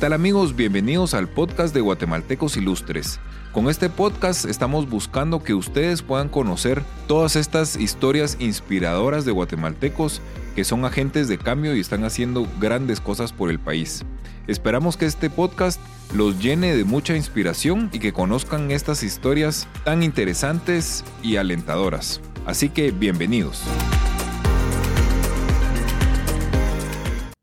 ¿Qué tal amigos? Bienvenidos al podcast de Guatemaltecos Ilustres. Con este podcast estamos buscando que ustedes puedan conocer todas estas historias inspiradoras de guatemaltecos que son agentes de cambio y están haciendo grandes cosas por el país. Esperamos que este podcast los llene de mucha inspiración y que conozcan estas historias tan interesantes y alentadoras. Así que bienvenidos.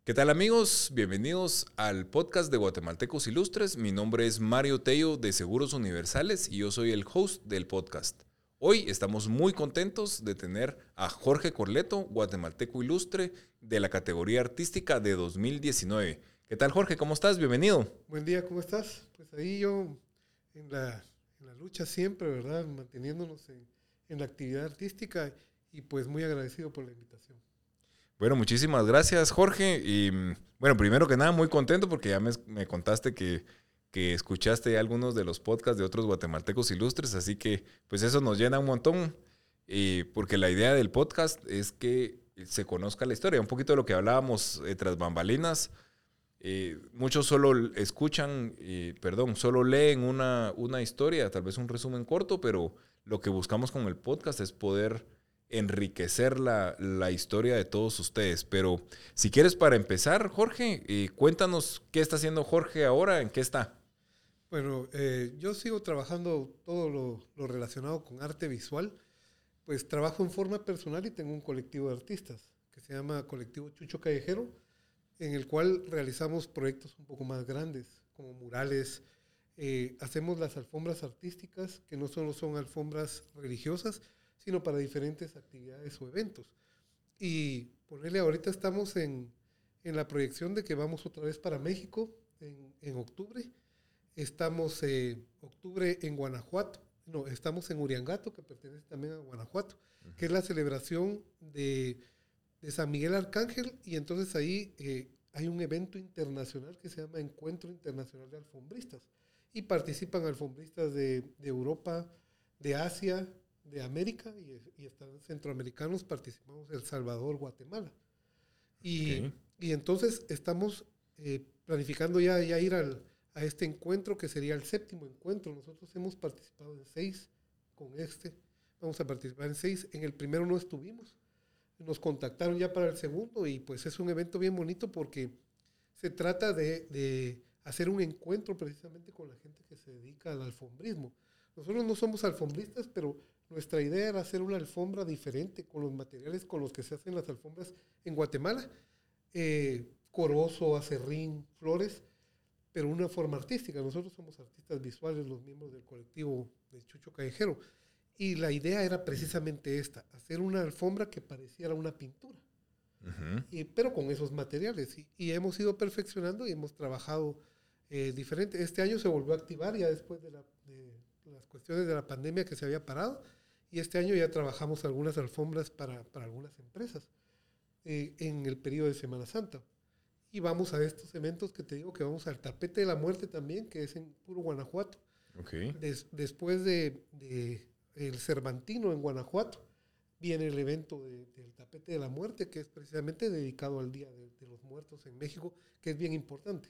¿Qué tal amigos? Bienvenidos al podcast de Guatemaltecos Ilustres. Mi nombre es Mario Tello de Seguros Universales y yo soy el host del podcast. Hoy estamos muy contentos de tener a Jorge Corleto, guatemalteco ilustre de la categoría artística de 2019. ¿Qué tal Jorge? ¿Cómo estás? Bienvenido. Buen día, ¿cómo estás? Pues ahí yo en la, lucha siempre, ¿verdad? Manteniéndonos en, en la actividad artística y pues muy agradecido por la invitación. Bueno, muchísimas gracias, Jorge. Y mm, bueno, primero que nada, muy contento porque ya me, contaste que, que, escuchaste algunos de los podcasts de otros guatemaltecos ilustres, así que pues eso nos llena un montón. Y porque la idea del podcast es que se conozca la historia, un poquito de lo que hablábamos eh, tras bambalinas. Eh, muchos solo escuchan, perdón, solo leen una, una historia, tal vez un resumen corto, pero lo que buscamos con el podcast es poder enriquecer la, historia de todos ustedes. Pero si quieres para empezar, Jorge, eh, cuéntanos qué está haciendo Jorge ahora, en qué está. Bueno, eh, yo sigo trabajando todo lo, relacionado con arte visual. Pues trabajo en forma personal y tengo un colectivo de artistas que se llama Colectivo Chucho Callejero, en el cual realizamos proyectos un poco más grandes, como murales. Eh, hacemos las alfombras artísticas, que no solo son alfombras religiosas, sino para diferentes actividades o eventos. Y ponerle, ahorita estamos en, en la proyección de que vamos otra vez para México en, en octubre. Estamos eh, octubre en Guanajuato. No, estamos en Uriangato, que pertenece también a Guanajuato, que es la celebración de, de, San Miguel Arcángel. Y entonces ahí eh, hay un evento internacional que se llama Encuentro Internacional de Alfombristas. Y participan alfombristas de, de Europa, de Asia, de América y, están centroamericanos, participamos El Salvador, Guatemala. Y, y entonces estamos eh, planificando ya, ya ir al, a este encuentro que sería el séptimo encuentro. Nosotros hemos participado en seis con este. Vamos a participar en seis. En el primero no estuvimos. Nos contactaron ya para el segundo y pues es un evento bien bonito porque se trata de, de hacer un encuentro precisamente con la gente que se dedica al alfombrismo. Nosotros no somos alfombristas, pero nuestra idea era hacer una alfombra diferente con los materiales con los que se hacen las alfombras en Guatemala. Eh, corozo, acerrín, flores, pero una forma artística. Nosotros somos artistas visuales, los miembros del colectivo de Chucho Callejero. Y la idea era precisamente esta, hacer una alfombra que pareciera una pintura, y, pero con esos materiales. Y, hemos ido perfeccionando y hemos trabajado eh, diferente. Este año se volvió a activar ya después de, de las cuestiones de la pandemia que se había parado y este año ya trabajamos algunas alfombras para, para algunas empresas eh, en el periodo de Semana Santa. Y vamos a estos eventos que te digo que vamos al tapete de la muerte también, que es en puro Guanajuato. Okay. después de, de, el Cervantino en Guanajuato, viene el evento del tapete de la muerte, que es precisamente dedicado al Día de, los Muertos en México, que es bien importante.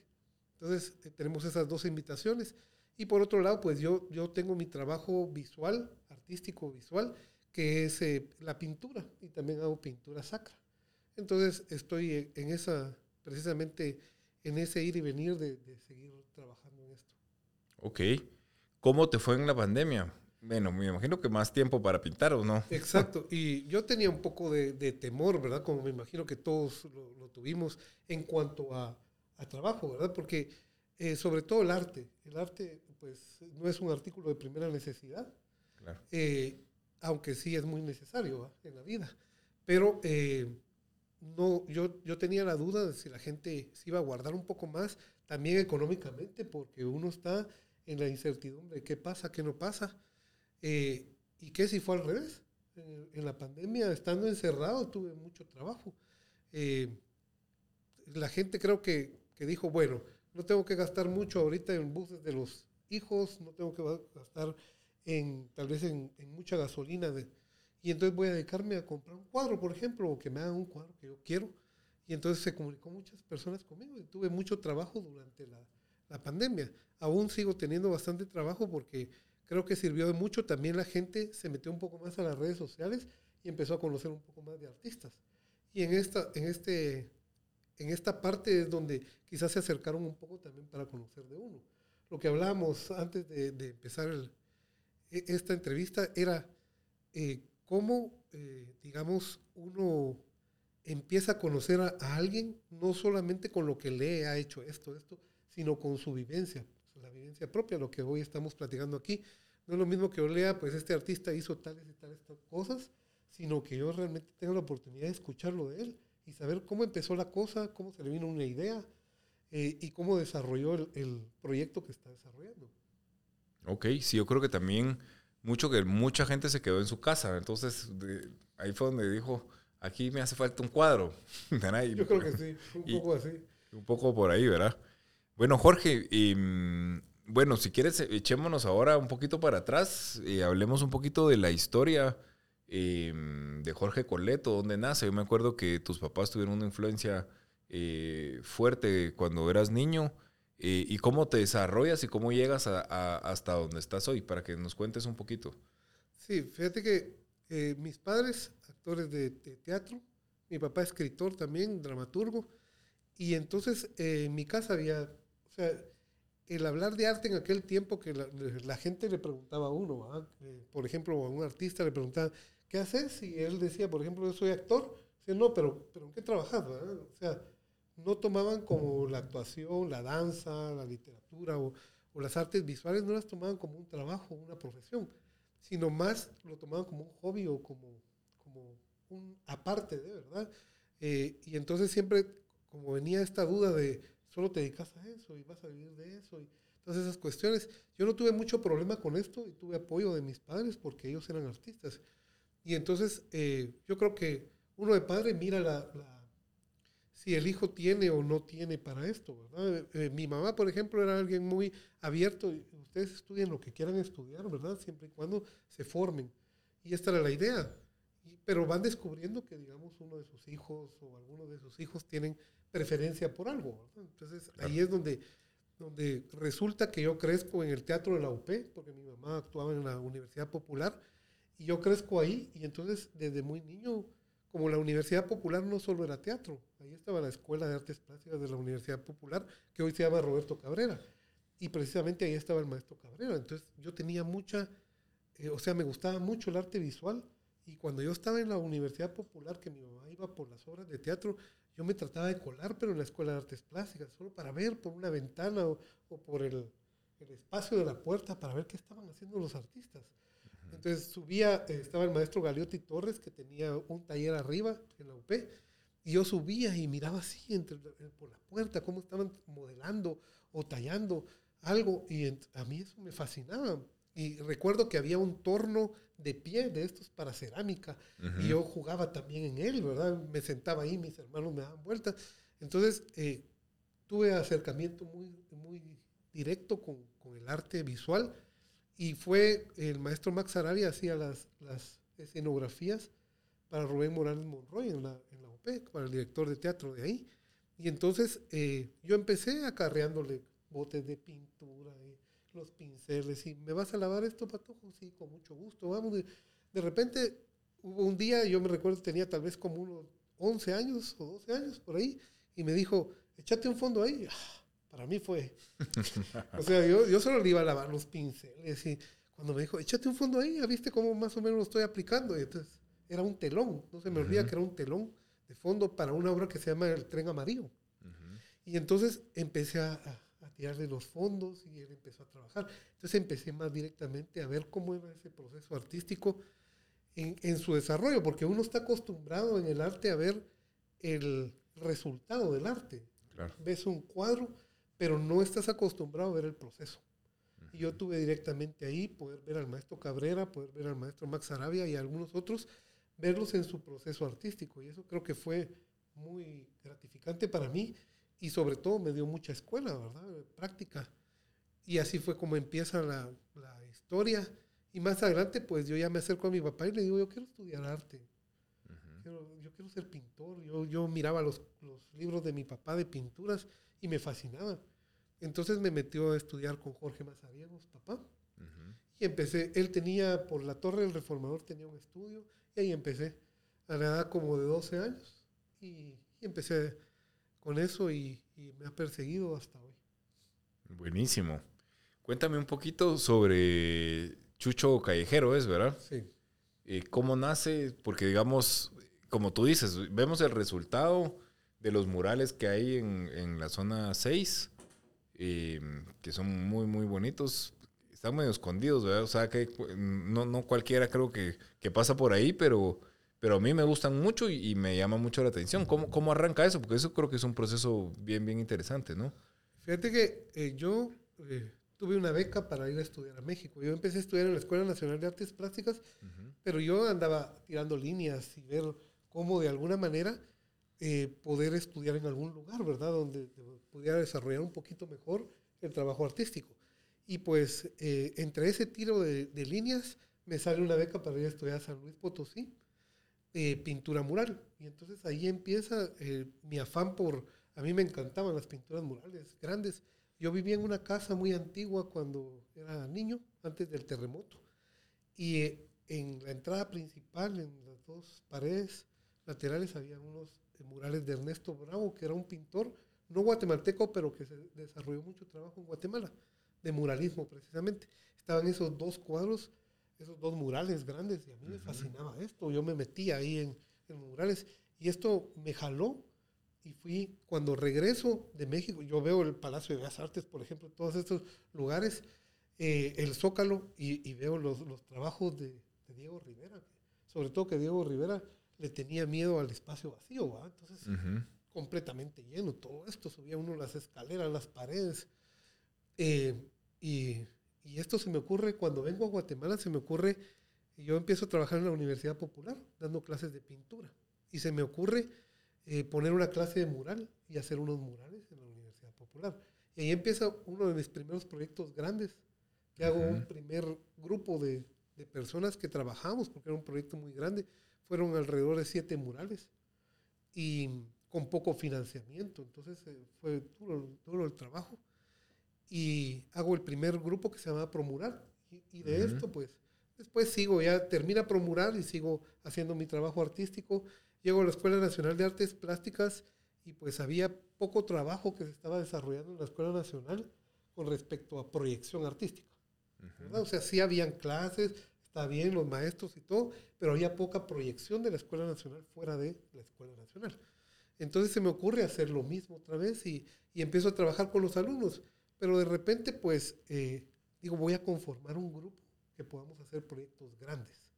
Entonces, eh, tenemos esas dos invitaciones. Y por otro lado, pues yo, yo tengo mi trabajo visual artístico visual, que es eh, la pintura, y también hago pintura sacra. Entonces estoy en esa, precisamente en ese ir y venir de, seguir trabajando en esto. Ok. ¿Cómo te fue en la pandemia? Bueno, me imagino que más tiempo para pintar, ¿o no? Exacto. Y yo tenía un poco de, temor, ¿verdad? Como me imagino que todos lo, tuvimos en cuanto a, a, trabajo, ¿verdad? Porque eh, sobre todo el arte. El arte, pues, no es un artículo de primera necesidad. Eh, aunque sí es muy necesario en la vida. Pero eh, no, yo, yo tenía la duda de si la gente se iba a guardar un poco más, también económicamente, porque uno está en la incertidumbre, ¿qué pasa, qué no pasa? ¿Y qué si fue al revés? en la pandemia, estando encerrado, tuve mucho trabajo. la gente creo que, que dijo, bueno, no tengo que gastar mucho ahorita en buses de los hijos, no tengo que gastar en, tal vez en, mucha gasolina. Y entonces voy a dedicarme a comprar un cuadro, por ejemplo, o que me hagan un cuadro que yo quiero. Y entonces se comunicó muchas personas conmigo y tuve mucho trabajo durante la, la pandemia. Aún sigo teniendo bastante trabajo porque creo que sirvió de mucho. También la gente se metió un poco más a las redes sociales y empezó a conocer un poco más de artistas. Y en esta, en este, en esta parte es donde quizás se acercaron un poco también para conocer de uno. Lo que hablábamos antes de, empezar e, esta entrevista era eh, cómo, eh, digamos, uno empieza a conocer a, alguien, no solamente con lo que lee, ha hecho esto, esto, sino con su vivencia, la vivencia propia, lo que hoy estamos platicando aquí. No es lo mismo que yo lea, pues este artista hizo tales y tales cosas, sino que yo realmente tengo la oportunidad de escucharlo de él y saber cómo empezó la cosa, cómo se le vino una idea eh, y cómo desarrolló el, el, proyecto que está desarrollando. Ok, sí, yo creo que también mucho que mucha gente se quedó en su casa, entonces de, ahí fue donde dijo, aquí me hace falta un cuadro. yo creo que sí, un y, poco así. Un poco por ahí, ¿verdad? Bueno, Jorge, y, bueno, si quieres, echémonos ahora un poquito para atrás y hablemos un poquito de la historia eh, de Jorge Coleto, dónde nace. Yo me acuerdo que tus papás tuvieron una influencia eh, fuerte cuando eras niño. Eh, ¿Y cómo te desarrollas y cómo llegas hasta donde estás hoy? Para que nos cuentes un poquito. Sí, fíjate que mis padres, actores de, teatro, mi papá escritor también, dramaturgo, y entonces en mi casa había sea, el hablar de arte en aquel tiempo que la, la gente le preguntaba a uno, eh, por ejemplo, a un artista le preguntaba, ¿qué haces? Y él decía, por ejemplo, yo soy actor. Dice, no, pero, pero ¿en qué trabajas? O sea, no tomaban como la actuación, la danza, la literatura o, o, las artes visuales, no las tomaban como un trabajo, una profesión, sino más lo tomaban como un hobby o como, como un aparte de, ¿verdad? Eh, y entonces siempre, como venía esta duda de, solo te dedicas a eso y vas a vivir de eso. Y todas esas cuestiones. Yo no tuve mucho problema con esto y tuve apoyo de mis padres porque ellos eran artistas. Y entonces eh, yo creo que uno de padre mira la, la, si el hijo tiene o no tiene para esto. ¿verdad? Eh, mi mamá, por ejemplo, era alguien muy abierto. Ustedes estudien lo que quieran estudiar, ¿verdad? Siempre y cuando se formen. Y esta era la idea. Y, pero van descubriendo que, digamos, uno de sus hijos o algunos de sus hijos tienen preferencia por algo. Entonces claro. ahí es donde, donde resulta que yo crezco en el teatro de la UP, porque mi mamá actuaba en la Universidad Popular, y yo crezco ahí, y entonces desde muy niño, como la Universidad Popular no solo era teatro, ahí estaba la Escuela de Artes Plásticas de la Universidad Popular, que hoy se llama Roberto Cabrera, y precisamente ahí estaba el maestro Cabrera. Entonces yo tenía mucha, eh, o sea, me gustaba mucho el arte visual, y cuando yo estaba en la Universidad Popular, que mi mamá iba por las obras de teatro, yo me trataba de colar, pero en la Escuela de Artes Plásticas, solo para ver por una ventana o, por el, espacio de la puerta para ver qué estaban haciendo los artistas. -huh. Entonces subía, eh, estaba el maestro Galiotti Torres, que tenía un taller arriba en la UP, y yo subía y miraba así entre, eh, por la puerta cómo estaban modelando o tallando algo, y a mí eso me fascinaba. Y recuerdo que había un torno de pie de estos para cerámica uh -huh. y yo jugaba también en él, ¿verdad? Me sentaba ahí, mis hermanos me daban vueltas. Entonces eh, tuve acercamiento muy, muy directo con, con, el arte visual y fue el maestro Max Arabia hacía las, las escenografías para Rubén Morales Monroy en la, en la OPEC, para el director de teatro de ahí. Y entonces eh, yo empecé acarreándole botes de pintura y los pinceles y me vas a lavar esto, patojo, sí, con mucho gusto, vamos. De, de, repente hubo un día, yo me recuerdo, tenía tal vez como unos 11 años o 12 años por ahí, y me dijo, échate un fondo ahí. Ah, para mí fue, o sea, yo, yo solo le iba a lavar los pinceles y cuando me dijo, échate un fondo ahí, ya viste cómo más o menos lo estoy aplicando. Y entonces era un telón, no se me olvida uh -huh. que era un telón de fondo para una obra que se llama El Tren Amarillo. Uh -huh. Y entonces empecé a, a a tirarle los fondos y él empezó a trabajar. Entonces empecé más directamente a ver cómo era ese proceso artístico en, en, su desarrollo, porque uno está acostumbrado en el arte a ver el resultado del arte. Claro. Ves un cuadro, pero no estás acostumbrado a ver el proceso. Y yo tuve directamente ahí poder ver al maestro Cabrera, poder ver al maestro Max Arabia y a algunos otros, verlos en su proceso artístico. Y eso creo que fue muy gratificante para mí y sobre todo me dio mucha escuela, ¿verdad? Práctica. Y así fue como empieza la, la, historia. Y más adelante, pues yo ya me acerco a mi papá y le digo, yo quiero estudiar arte. Uh -huh. quiero, yo quiero ser pintor. Yo, yo miraba los, los libros de mi papá de pinturas y me fascinaba. Entonces me metió a estudiar con Jorge Mazariegos, papá. Y empecé, él tenía, por la Torre del Reformador tenía un estudio, y ahí empecé, a la edad como de 12 años, y, empecé con eso y, me ha perseguido hasta hoy. Buenísimo. Cuéntame un poquito sobre Chucho Callejero, ¿es verdad? Sí. Eh, ¿Cómo nace? Porque digamos, como tú dices, vemos el resultado de los murales que hay en, en la zona 6, eh, que son muy, muy bonitos están medio escondidos, ¿verdad? O sea, que no, no cualquiera creo que, que, pasa por ahí, pero, pero a mí me gustan mucho y, me llama mucho la atención. ¿Cómo, ¿Cómo, arranca eso? Porque eso creo que es un proceso bien, bien interesante, ¿no? Fíjate que eh, yo eh, tuve una beca para ir a estudiar a México. Yo empecé a estudiar en la Escuela Nacional de Artes Plásticas, pero yo andaba tirando líneas y ver cómo de alguna manera eh, poder estudiar en algún lugar, ¿verdad? Donde pudiera desarrollar un poquito mejor el trabajo artístico. Y pues eh, entre ese tiro de, líneas me sale una beca para ir a estudiar a San Luis Potosí, eh, pintura mural. Y entonces ahí empieza eh, mi afán por, a mí me encantaban las pinturas murales grandes. Yo vivía en una casa muy antigua cuando era niño, antes del terremoto. Y en la entrada principal, en las dos paredes laterales, había unos murales de Ernesto Bravo, que era un pintor, no guatemalteco, pero que se desarrolló mucho trabajo en Guatemala de muralismo precisamente. Estaban esos dos cuadros, esos dos murales grandes y a mí me fascinaba esto. Yo me metía ahí en, en murales y esto me jaló y fui, cuando regreso de México, yo veo el Palacio de Bellas Artes, por ejemplo, todos estos lugares, eh, el Zócalo y, veo los, los trabajos de, Diego Rivera, sobre todo que Diego Rivera le tenía miedo al espacio vacío, ¿va? entonces completamente lleno todo esto, subía uno las escaleras, las paredes, eh, y, y, esto se me ocurre cuando vengo a Guatemala, se me ocurre, yo empiezo a trabajar en la Universidad Popular, dando clases de pintura. Y se me ocurre eh, poner una clase de mural y hacer unos murales en la Universidad Popular. Y ahí empieza uno de mis primeros proyectos grandes, que hago un primer grupo de, de, personas que trabajamos, porque era un proyecto muy grande. Fueron alrededor de siete murales y con poco financiamiento. Entonces eh, fue duro, duro el trabajo y hago el primer grupo que se llama Promurar. Y, de esto, pues, después sigo, ya termina Promurar y sigo haciendo mi trabajo artístico. Llego a la Escuela Nacional de Artes Plásticas y pues había poco trabajo que se estaba desarrollando en la Escuela Nacional con respecto a proyección artística. O sea, sí habían clases, está bien los maestros y todo, pero había poca proyección de la Escuela Nacional fuera de la Escuela Nacional. Entonces se me ocurre hacer lo mismo otra vez y, y empiezo a trabajar con los alumnos. Pero de repente, pues, eh, digo, voy a conformar un grupo que podamos hacer proyectos grandes.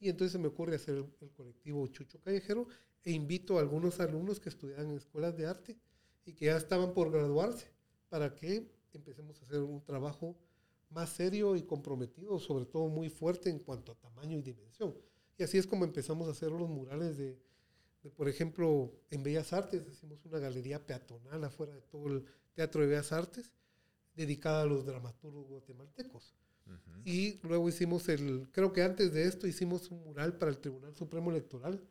Y entonces se me ocurre hacer el, colectivo Chucho Callejero e invito a algunos alumnos que estudian en escuelas de arte y que ya estaban por graduarse para que empecemos a hacer un trabajo más serio y comprometido, sobre todo muy fuerte en cuanto a tamaño y dimensión. Y así es como empezamos a hacer los murales de, de por ejemplo, en Bellas Artes, hicimos una galería peatonal afuera de todo el Teatro de Bellas Artes dedicada a los dramaturgos guatemaltecos. Y luego hicimos el, creo que antes de esto hicimos un mural para el Tribunal Supremo Electoral,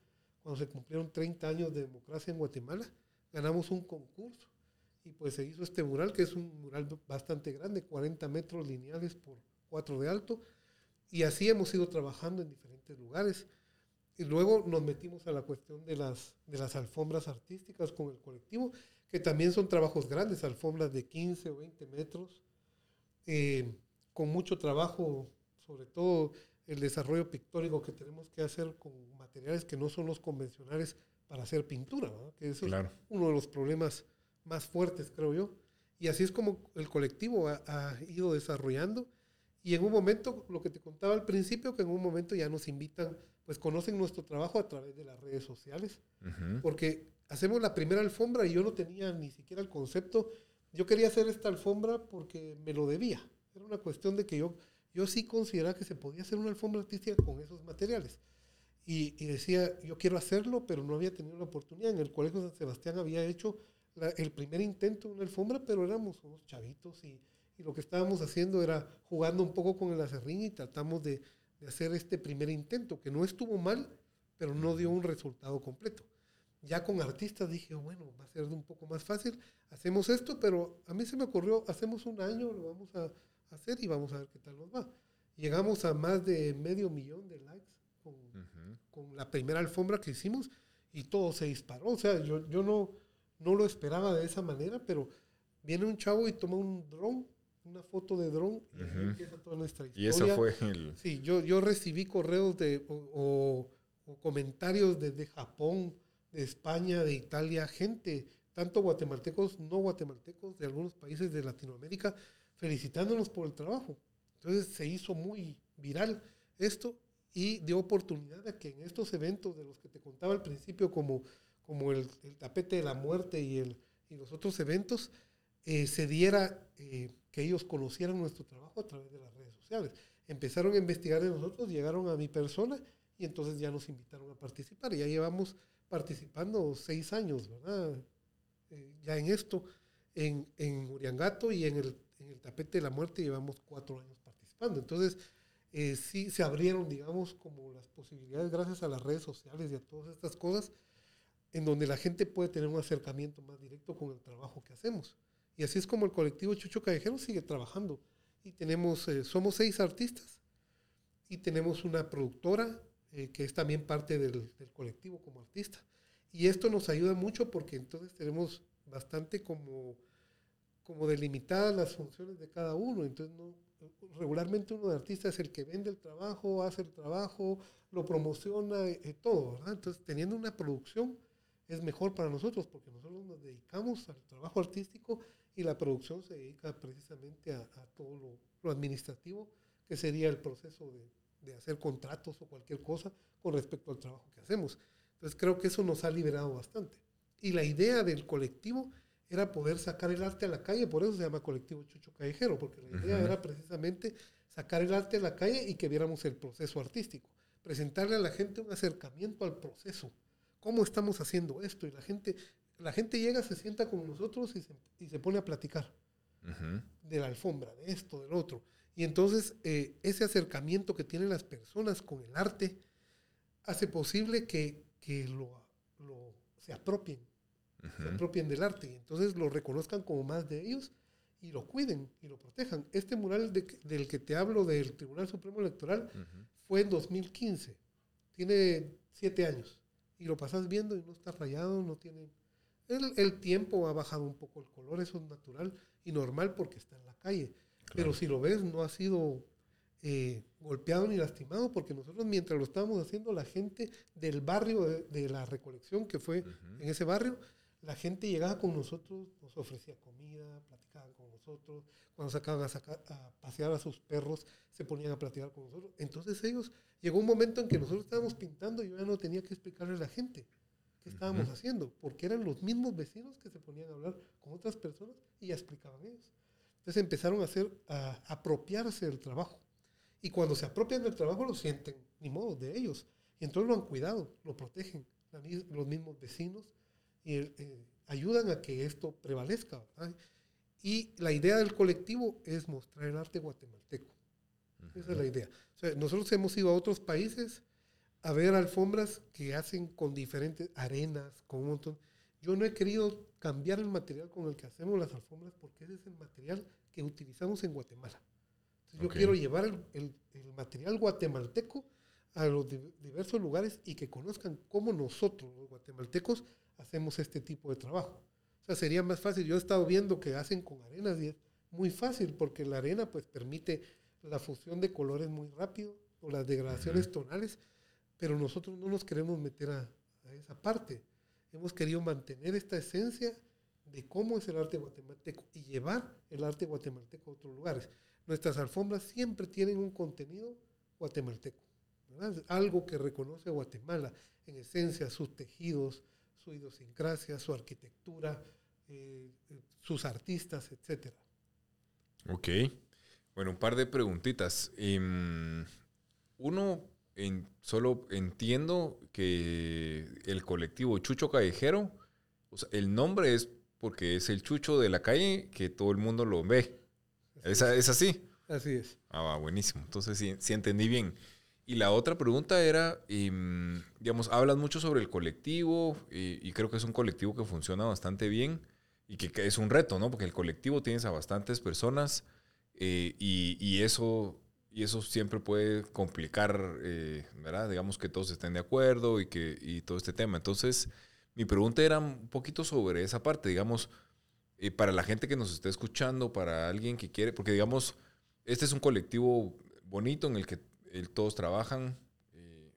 cuando se cumplieron 30 años de democracia en Guatemala, ganamos un concurso y pues se hizo este mural, que es un mural bastante grande, 40 metros lineales por 4 de alto, y así hemos ido trabajando en diferentes lugares. Y luego nos metimos a la cuestión de las, de las alfombras artísticas con el colectivo que también son trabajos grandes, alfombras de 15 o 20 metros, eh, con mucho trabajo, sobre todo el desarrollo pictórico que tenemos que hacer con materiales que no son los convencionales para hacer pintura, que eso es uno de los problemas más fuertes, creo yo. Y así es como el colectivo ha, ido desarrollando. Y en un momento, lo que te contaba al principio, que en un momento ya nos invitan, pues conocen nuestro trabajo a través de las redes sociales, porque hacemos la primera alfombra y yo no tenía ni siquiera el concepto. Yo quería hacer esta alfombra porque me lo debía. Era una cuestión de que yo, yo sí consideraba que se podía hacer una alfombra artística con esos materiales. Y, y decía, yo quiero hacerlo, pero no había tenido la oportunidad. En el Colegio San Sebastián había hecho el primer intento de una alfombra, pero éramos unos chavitos y, y, lo que estábamos haciendo era jugando un poco con el acerrín y tratamos de, de hacer este primer intento, que no estuvo mal, pero no dio un resultado completo. Ya con artistas dije, bueno, va a ser un poco más fácil, hacemos esto, pero a mí se me ocurrió, hacemos un año, lo vamos a hacer y vamos a ver qué tal nos va. Llegamos a más de medio millón de likes con, con la primera alfombra que hicimos y todo se disparó. O sea, yo, yo no, no lo esperaba de esa manera, pero viene un chavo y toma un dron, una foto de dron y empieza toda nuestra historia. Y eso fue el... Sí, yo, yo recibí correos de, o, o, comentarios desde Japón, de España, de Italia, gente, tanto guatemaltecos, no guatemaltecos, de algunos países de Latinoamérica, felicitándonos por el trabajo. Entonces se hizo muy viral esto y dio oportunidad a que en estos eventos de los que te contaba al principio, como, como el, tapete de la muerte y, el, y los otros eventos, eh, se diera eh, que ellos conocieran nuestro trabajo a través de las redes sociales. Empezaron a investigar de nosotros, llegaron a mi persona y entonces ya nos invitaron a participar. Ya llevamos participando seis años, ¿verdad? Eh, ya en esto, en, en Uriangato y en el, en el tapete de la muerte llevamos cuatro años participando. Entonces, eh, sí se abrieron, digamos, como las posibilidades gracias a las redes sociales y a todas estas cosas, en donde la gente puede tener un acercamiento más directo con el trabajo que hacemos. Y así es como el colectivo Chucho Callejero sigue trabajando. Y tenemos, eh, somos seis artistas y tenemos una productora eh, que es también parte del, del, colectivo como artista. Y esto nos ayuda mucho porque entonces tenemos bastante como, como delimitadas las funciones de cada uno. Entonces no, regularmente uno de artista es el que vende el trabajo, hace el trabajo, lo promociona, eh, todo, ¿verdad? Entonces, teniendo una producción es mejor para nosotros porque nosotros nos dedicamos al trabajo artístico y la producción se dedica precisamente a, todo lo, lo, administrativo, que sería el proceso de, de, hacer contratos o cualquier cosa con respecto al trabajo que hacemos. Entonces, creo que eso nos ha liberado bastante. Y la idea del colectivo era poder sacar el arte a la calle, por eso se llama colectivo Chucho Callejero, porque la idea era precisamente sacar el arte a la calle y que viéramos el proceso artístico, presentarle a la gente un acercamiento al proceso, cómo estamos haciendo esto, y la gente, la gente llega, se sienta con nosotros y se, y se pone a platicar de la alfombra, de esto, del otro. Y entonces eh, ese acercamiento que tienen las personas con el arte hace posible que, que lo, lo, se apropien se apropien del arte. Y entonces lo reconozcan como más de ellos y lo cuiden y lo protejan. Este mural del que te hablo del Tribunal Supremo Electoral fue en 2015, tiene siete años y lo pasas viendo y no está rayado, no tiene... El, el, tiempo ha bajado un poco el color, eso es natural y normal porque está en la calle. Pero si lo ves, no ha sido eh, golpeado ni lastimado, porque nosotros mientras lo estábamos haciendo, la gente del barrio de, la recolección que fue en ese barrio, la gente llegaba con nosotros, nos ofrecía comida, platicaban con nosotros, cuando sacaban a, a, pasear a sus perros, se ponían a platicar con nosotros. Entonces ellos, llegó un momento en que nosotros estábamos pintando y yo ya no tenía que explicarle a la gente qué estábamos haciendo, porque eran los mismos vecinos que se ponían a hablar con otras personas y ya explicaban ellos. Entonces empezaron a hacer, a apropiarse del trabajo. Y cuando se apropian del trabajo lo sienten, ni modo, de ellos. Y entonces lo han cuidado, lo protegen, los mismos vecinos y eh, ayudan a que esto prevalezca. Y la idea del colectivo es mostrar el arte guatemalteco. Esa es la idea. nosotros hemos ido a otros países a ver alfombras que hacen con diferentes arenas, con un montón. Yo no he querido cambiar el material con el que hacemos las alfombras porque ese es el material que utilizamos en Guatemala. Yo quiero llevar el, el, el, material guatemalteco a los diversos lugares y que conozcan cómo nosotros, los guatemaltecos, hacemos este tipo de trabajo. O sea, sería más fácil. Yo he estado viendo que hacen con arenas y es muy fácil porque la arena pues permite la fusión de colores muy rápido o las degradaciones tonales, pero nosotros no nos queremos meter a, a, esa parte. Hemos querido mantener esta esencia de cómo es el arte guatemalteco y llevar el arte guatemalteco a otros lugares. Nuestras alfombras siempre tienen un contenido guatemalteco, ¿verdad? algo que reconoce a Guatemala, en esencia, sus tejidos, su idiosincrasia, su arquitectura, eh, sus artistas, etc. Ok. Bueno, un par de preguntitas. Em, uno, en, solo entiendo que el colectivo Chucho Callejero, o sea, el nombre es porque es el chucho de la calle que todo el mundo lo ve. ¿Es, ¿Es, así? Así es. Ah, buenísimo. Entonces sí, sí entendí bien. Y la otra pregunta era, em, digamos, hablas mucho sobre el colectivo y, creo que es un colectivo que funciona bastante bien y que, es un reto, ¿no? Porque el colectivo tienes a bastantes personas eh, y, eso, y eso siempre puede complicar, eh, ¿verdad? Digamos que todos estén de acuerdo y, que, y todo este tema. Entonces, mi pregunta era un poquito sobre esa parte, digamos, eh, para la gente que nos está escuchando, para alguien que quiere, porque digamos, este es un colectivo bonito en el que todos trabajan. Eh,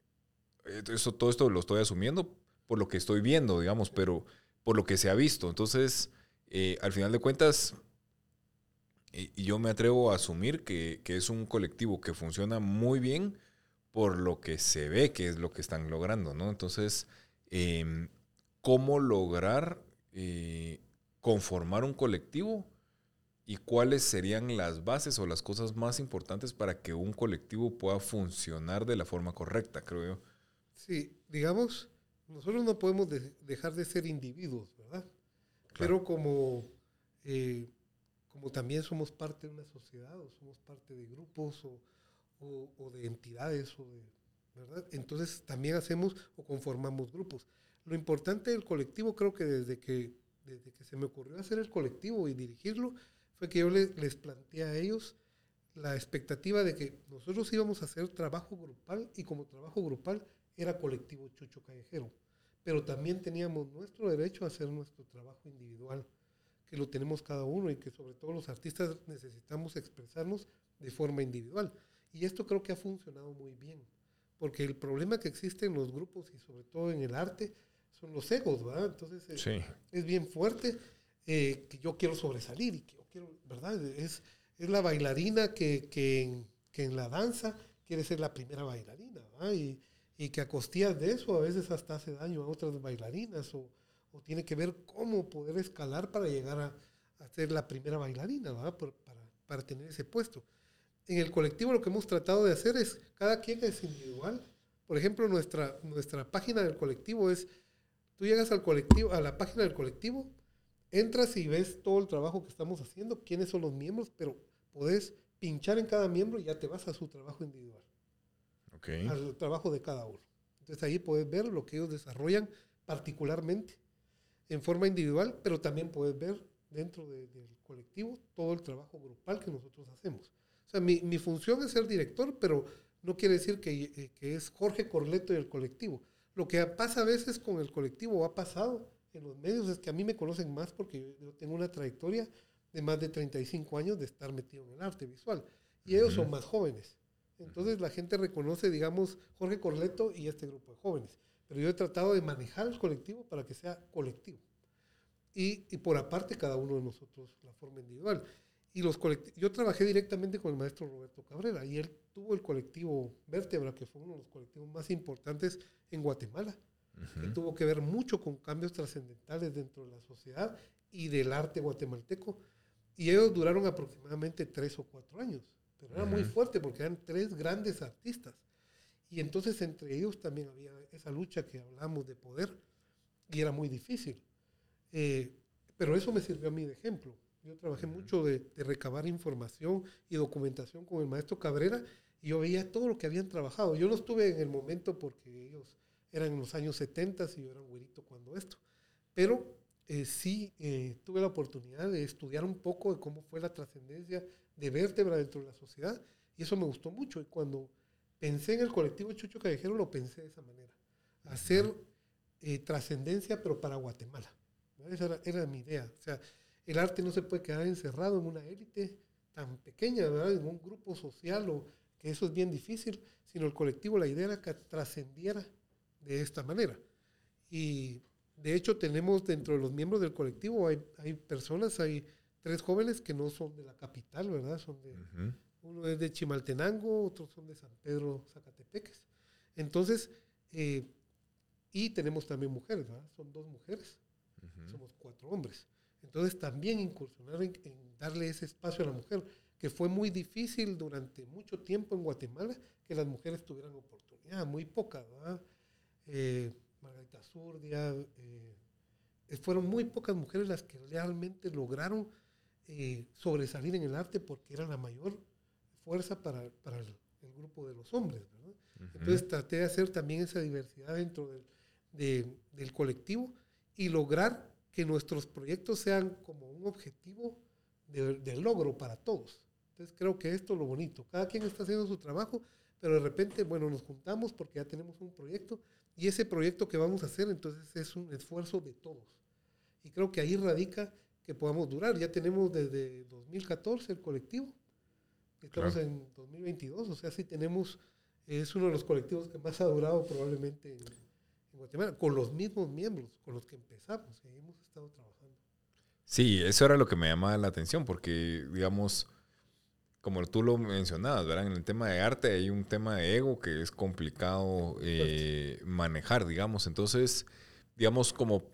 eso, todo esto lo estoy asumiendo por lo que estoy viendo, digamos, pero por lo que se ha visto. Entonces, eh, al final de cuentas, y yo me atrevo a asumir que, es un colectivo que funciona muy bien por lo que se ve que es lo que están logrando, ¿no? Entonces, em, ¿cómo lograr eh, conformar un colectivo y cuáles serían las bases o las cosas más importantes para que un colectivo pueda funcionar de la forma correcta, creo yo. Sí, digamos, nosotros no podemos dejar de ser individuos, ¿verdad? Pero como, eh, como también somos parte de una sociedad o somos parte de grupos o, o, de entidades, o de, ¿verdad? Entonces también hacemos o conformamos grupos. Lo importante del colectivo creo que desde que, desde que se me ocurrió hacer el colectivo y dirigirlo, fue que yo les, les planteé a ellos la expectativa de que nosotros íbamos a hacer trabajo grupal y como trabajo grupal era colectivo Chucho Callejero. Pero también teníamos nuestro derecho a hacer nuestro trabajo individual, que lo tenemos cada uno y que sobre todo los artistas necesitamos expresarnos de forma individual. Y esto creo que ha funcionado muy bien, porque el problema que existe en los grupos y sobre todo en el arte son los egos, ¿verdad? Entonces eh, es bien fuerte eh, que yo quiero sobresalir y que ¿verdad? Es, es la bailarina que, que, en, que en la danza quiere ser la primera bailarina, Y, y, que a costillas de eso a veces hasta hace daño a otras bailarinas o, o tiene que ver cómo poder escalar para llegar a, a ser la primera bailarina, ¿verdad? para, para tener ese puesto. En el colectivo lo que hemos tratado de hacer es, cada quien es individual. Por ejemplo, nuestra, nuestra página del colectivo es, tú llegas al colectivo, a la página del colectivo, entras y ves todo el trabajo que estamos haciendo, quiénes son los miembros, pero podés pinchar en cada miembro y ya te vas a su trabajo individual. Okay. Al trabajo de cada uno. Entonces ahí puedes ver lo que ellos desarrollan particularmente en forma individual, pero también puedes ver dentro del colectivo todo el trabajo grupal que nosotros hacemos. O sea, mi, mi función es ser director, pero no quiere decir que, eh, que, es Jorge Corleto y el colectivo. Lo que pasa a veces con el colectivo ha pasado en los medios es que a mí me conocen más porque yo, tengo una trayectoria de más de 35 años de estar metido en el arte visual. Y ellos son más jóvenes. Entonces la gente reconoce, digamos, Jorge Corleto y este grupo de jóvenes. Pero yo he tratado de manejar el colectivo para que sea colectivo. Y, y por aparte cada uno de nosotros la forma individual. Y los yo trabajé directamente con el maestro Roberto Cabrera y él tuvo el colectivo Vértebra, que fue uno de los colectivos más importantes en Guatemala que tuvo que ver mucho con cambios trascendentales dentro de la sociedad y del arte guatemalteco. Y ellos duraron aproximadamente tres o cuatro años, pero era muy fuerte porque eran tres grandes artistas. Y entonces entre ellos también había esa lucha que hablamos de poder y era muy difícil. Eh, pero eso me sirvió a mí de ejemplo. Yo trabajé mucho de, de, recabar información y documentación con el maestro Cabrera y yo veía todo lo que habían trabajado. Yo no estuve en el momento porque ellos eran en los años 70 y yo era un güerito cuando esto. Pero eh, sí eh, tuve la oportunidad de estudiar un poco de cómo fue la trascendencia de vértebra dentro de la sociedad y eso me gustó mucho. Y cuando pensé en el colectivo Chucho Callejero, lo pensé de esa manera. Hacer eh, trascendencia, pero para Guatemala. Esa era, era, mi idea. O sea, el arte no se puede quedar encerrado en una élite tan pequeña, ¿verdad? en un grupo social, o que eso es bien difícil, sino el colectivo, la idea era que trascendiera de esta manera. Y de hecho tenemos dentro de los miembros del colectivo, hay, hay personas, hay tres jóvenes que no son de la capital, ¿verdad? Son de, Uno es de Chimaltenango, otros son de San Pedro, Zacatepeques. Entonces, eh, y tenemos también mujeres, ¿verdad? Son dos mujeres, somos cuatro hombres. Entonces también incursionar en, en, darle ese espacio a la mujer, que fue muy difícil durante mucho tiempo en Guatemala que las mujeres tuvieran oportunidad, muy poca, ¿verdad? Eh, Margarita Zurdia, eh, fueron muy pocas mujeres las que realmente lograron eh, sobresalir en el arte porque era la mayor fuerza para, para el grupo de los hombres. ¿verdad? Entonces traté de hacer también esa diversidad dentro del, de, del colectivo y lograr que nuestros proyectos sean como un objetivo de, de, logro para todos. Entonces creo que esto es lo bonito. Cada quien está haciendo su trabajo, pero de repente, bueno, nos juntamos porque ya tenemos un proyecto y ese proyecto que vamos a hacer entonces es un esfuerzo de todos. Y creo que ahí radica que podamos durar. Ya tenemos desde 2014 el colectivo, estamos claro. en 2022, o sea, sí tenemos, es uno de los colectivos que más ha durado probablemente en, en Guatemala, con los mismos miembros con los que empezamos y hemos estado trabajando. Sí, eso era lo que me llamaba la atención, porque, digamos, como tú lo mencionabas, ¿verdad? En el tema de arte hay un tema de ego que es complicado eh, manejar, digamos. Entonces, digamos, como,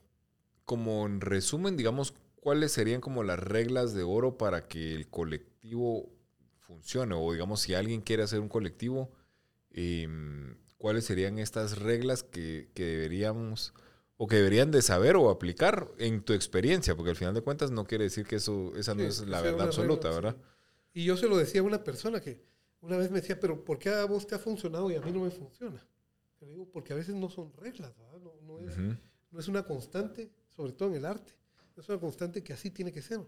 como en resumen, digamos, ¿cuáles serían como las reglas de oro para que el colectivo funcione? O digamos, si alguien quiere hacer un colectivo, eh, ¿cuáles serían estas reglas que, que, deberíamos o que deberían de saber o aplicar en tu experiencia? Porque al final de cuentas no quiere decir que eso, esa no es la verdad absoluta, regla, ¿verdad? Sí. Y yo se lo decía a una persona que una vez me decía, pero ¿por qué a vos te ha funcionado y a mí no me funciona? Le digo, porque a veces no son reglas, no, no, es, uh -huh. no, es, una constante, sobre todo en el arte. No es una constante que así tiene que ser.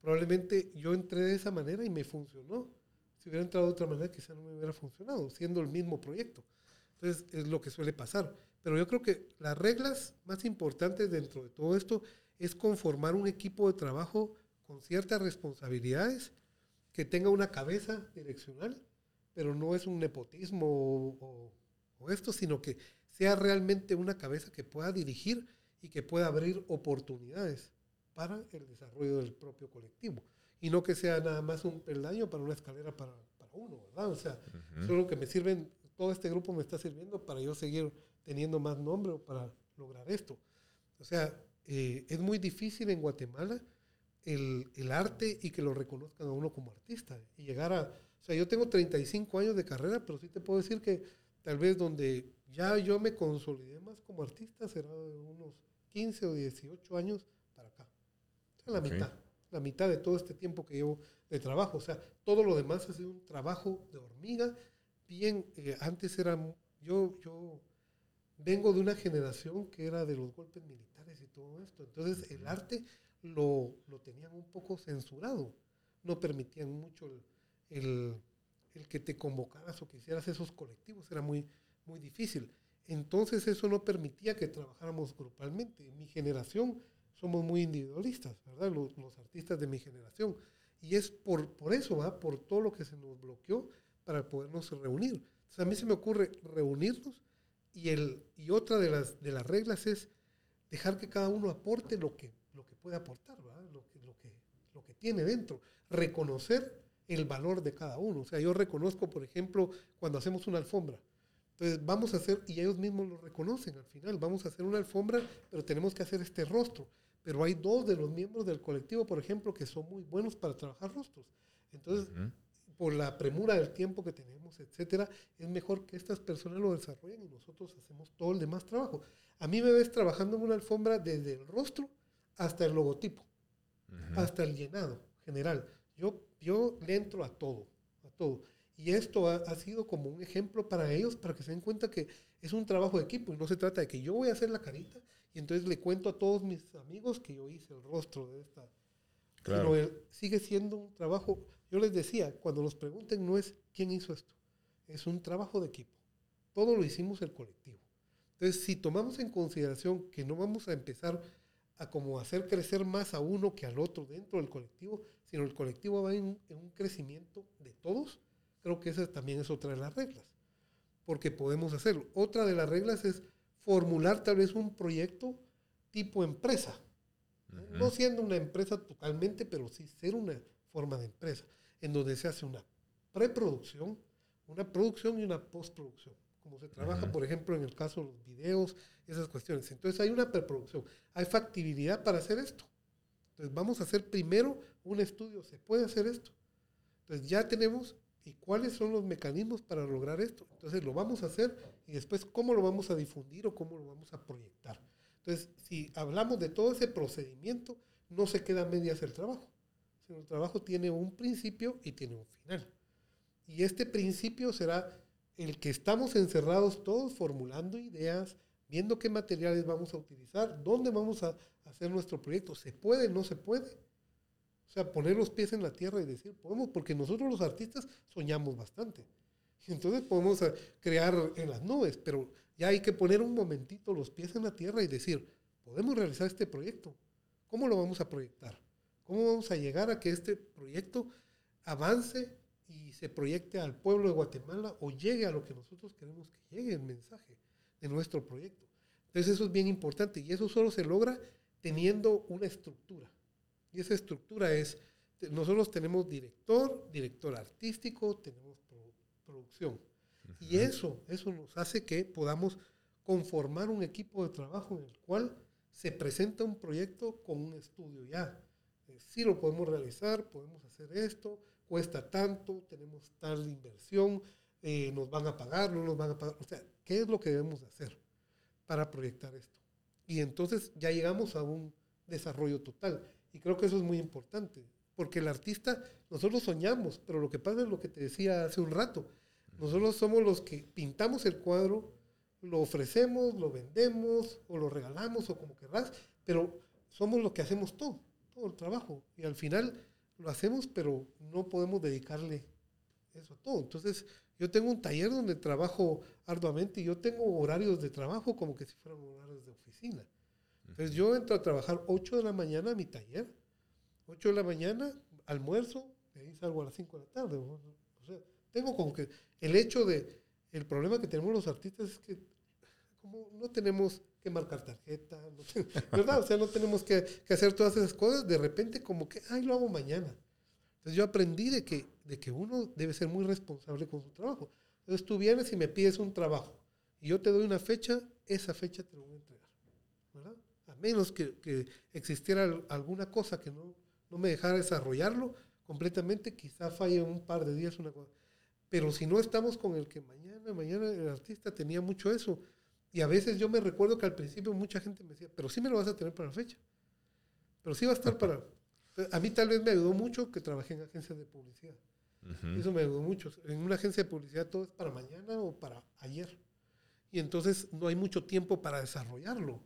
Probablemente yo entré de esa manera y me funcionó. Si hubiera entrado de otra manera, quizá no me hubiera funcionado, siendo el mismo proyecto. Entonces, es lo que suele pasar. Pero yo creo que las reglas más importantes dentro de todo esto es conformar un equipo de trabajo con ciertas responsabilidades que tenga una cabeza direccional, pero no es un nepotismo o, o, o, esto, sino que sea realmente una cabeza que pueda dirigir y que pueda abrir oportunidades para el desarrollo del propio colectivo. Y no que sea nada más un peldaño para una escalera para, para uno, ¿verdad? O sea, uh -huh. solo que me sirven, todo este grupo me está sirviendo para yo seguir teniendo más nombre o para lograr esto. O sea, eh, es muy difícil en Guatemala el, el, arte y que lo reconozcan a uno como artista. Y llegar a... O sea, yo tengo 35 años de carrera, pero sí te puedo decir que tal vez donde ya yo me consolidé más como artista será de unos 15 o 18 años para acá. O sea, la okay. mitad. La mitad de todo este tiempo que llevo de trabajo. O sea, todo lo demás ha sido un trabajo de hormiga. Bien, eh, antes era... Yo, yo vengo de una generación que era de los golpes militares y todo esto. Entonces, el arte lo, lo tenían un poco censurado. No permitían mucho el, el, que te convocaras o que hicieras esos colectivos. Era muy, muy difícil. Entonces eso no permitía que trabajáramos grupalmente. En mi generación somos muy individualistas, ¿verdad? Los, artistas de mi generación. Y es por, por eso, ¿va? Por todo lo que se nos bloqueó para podernos reunir. Entonces a mí se me ocurre reunirnos y, el, y otra de las, de las reglas es dejar que cada uno aporte lo que puede aportar. Lo, que, lo, que, lo que tiene dentro. Reconocer el valor de cada uno. O sea, yo reconozco, por ejemplo, cuando hacemos una alfombra. Entonces, vamos a hacer, y ellos mismos lo reconocen al final, vamos a hacer una alfombra, pero tenemos que hacer este rostro. Pero hay dos de los miembros del colectivo, por ejemplo, que son muy buenos para trabajar rostros. Entonces, uh -huh. por la premura del tiempo que tenemos, etcétera, es mejor que estas personas lo desarrollen y nosotros hacemos todo el demás trabajo. A mí me ves trabajando en una alfombra desde el rostro hasta el logotipo, uh -huh. hasta el llenado general. Yo, yo le entro a todo, a todo. Y esto ha, ha, sido como un ejemplo para ellos, para que se den cuenta que es un trabajo de equipo y no se trata de que yo voy a hacer la carita y entonces le cuento a todos mis amigos que yo hice el rostro de esta. Claro. Pero sigue siendo un trabajo, yo les decía, cuando nos pregunten no es quién hizo esto, es un trabajo de equipo. Todo lo hicimos el colectivo. Entonces, si tomamos en consideración que no vamos a empezar a como hacer crecer más a uno que al otro dentro del colectivo, sino el colectivo va en, en un crecimiento de todos, creo que esa también es otra de las reglas, porque podemos hacerlo. Otra de las reglas es formular tal vez un proyecto tipo empresa, uh -huh. no siendo una empresa totalmente, pero sí ser una forma de empresa, en donde se hace una preproducción, una producción y una postproducción como se trabaja, uh -huh. por ejemplo, en el caso de los videos, esas cuestiones. Entonces hay una preproducción, hay factibilidad para hacer esto. Entonces vamos a hacer primero un estudio, ¿se puede hacer esto? Entonces ya tenemos, ¿y cuáles son los mecanismos para lograr esto? Entonces lo vamos a hacer y después cómo lo vamos a difundir o cómo lo vamos a proyectar. Entonces, si hablamos de todo ese procedimiento, no se queda a medias el trabajo, sino el trabajo tiene un principio y tiene un final. Y este principio será el que estamos encerrados todos formulando ideas, viendo qué materiales vamos a utilizar, dónde vamos a hacer nuestro proyecto. ¿Se puede? ¿No se puede? O sea, poner los pies en la tierra y decir, podemos, porque nosotros los artistas soñamos bastante. Entonces podemos eh, crear en las nubes, pero ya hay que poner un momentito los pies en la tierra y decir, podemos realizar este proyecto. ¿Cómo lo vamos a proyectar? ¿Cómo vamos a llegar a que este proyecto avance y se proyecte al pueblo de Guatemala o llegue a lo que nosotros queremos que llegue el mensaje de nuestro proyecto? Entonces eso es bien importante y eso solo se logra teniendo una estructura. Y esa estructura es, nosotros tenemos director, director artístico, tenemos producción. Y eso, eso nos hace que podamos conformar un equipo de trabajo en el cual se presenta un proyecto con un estudio ya. Si lo podemos realizar, podemos hacer esto, cuesta tanto, tenemos tal inversión, eh, nos van a pagar, no nos van a pagar. O sea, ¿qué es lo que debemos hacer para proyectar esto? Y entonces ya llegamos a un desarrollo total. Y creo que eso es muy importante, porque el artista, nosotros soñamos, pero lo que pasa es lo que te decía hace un rato. Nosotros somos los que pintamos el cuadro, lo ofrecemos, lo vendemos o lo regalamos o como querrás, pero somos los que hacemos todo, todo el trabajo. Y al final lo hacemos, pero no podemos dedicarle eso a todo. Entonces, yo tengo un taller donde trabajo arduamente y yo tengo horarios de trabajo como que si fueran horarios de oficina. Entonces, yo entro a trabajar 8 de la mañana a mi taller, 8 de la mañana, almuerzo, y ahí salgo a las 5 de la tarde. O sea, tengo como que el hecho de, el problema que tenemos los artistas es que como no tenemos marcar tarjeta, ¿verdad? O sea, no tenemos que, hacer todas esas cosas, de repente como que, ay, lo hago mañana. Entonces yo aprendí de que, uno debe ser muy responsable con su trabajo. Entonces tú vienes y me pides un trabajo y yo te doy una fecha, esa fecha te lo voy a entregar, ¿verdad? A menos que, existiera alguna cosa que no, no me dejara desarrollarlo completamente, quizá falle un par de días una cosa. Pero si no estamos con el que mañana, mañana el artista tenía mucho eso. Y a veces yo me recuerdo que al principio mucha gente me decía, pero sí me lo vas a tener para la fecha. Pero sí va a estar para... A mí tal vez me ayudó mucho que trabajé en agencias de publicidad. Eso me ayudó mucho. En una agencia de publicidad todo es para mañana o para ayer. Y entonces no hay mucho tiempo para desarrollarlo.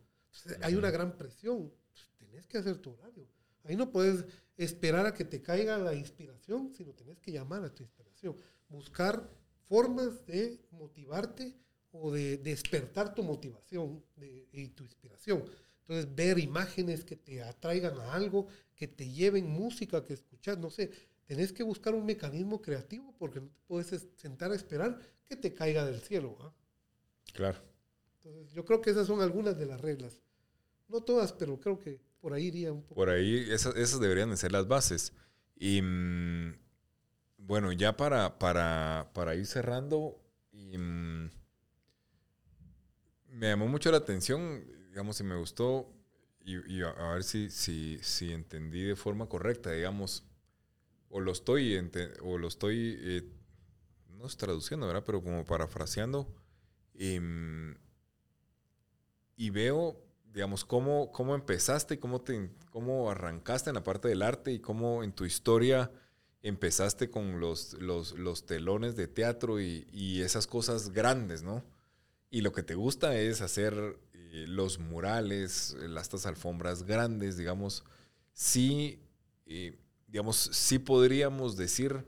Hay una gran presión. Tienes que hacer tu horario. Ahí no puedes esperar a que te caiga la inspiración, sino tienes que llamar a tu inspiración buscar formas de motivarte o de despertar tu motivación y tu inspiración. Entonces, ver imágenes que te atraigan a algo, que te lleven música que escuchas, no sé, tenés que buscar un mecanismo creativo porque no te puedes sentar a esperar que te caiga del cielo. Claro. Entonces, yo creo que esas son algunas de las reglas. No todas, pero creo que por ahí iría un poco. Por ahí, esas, esas deberían de ser las bases. Y mm, bueno, ya para, para, ir cerrando, mm, me llamó mucho la atención, digamos, y me gustó, y, a, ver si, si, si, entendí de forma correcta, digamos, o lo estoy, o lo estoy, eh, no es traduciendo, ¿verdad? Pero como parafraseando, y, mm, y veo, digamos, cómo, cómo empezaste, cómo, te, cómo arrancaste en la parte del arte y cómo en tu historia empezaste con los, los, telones de teatro y, esas cosas grandes, ¿no? Y lo que te gusta es hacer eh, los murales, estas alfombras grandes, digamos, sí, eh, digamos, sí podríamos decir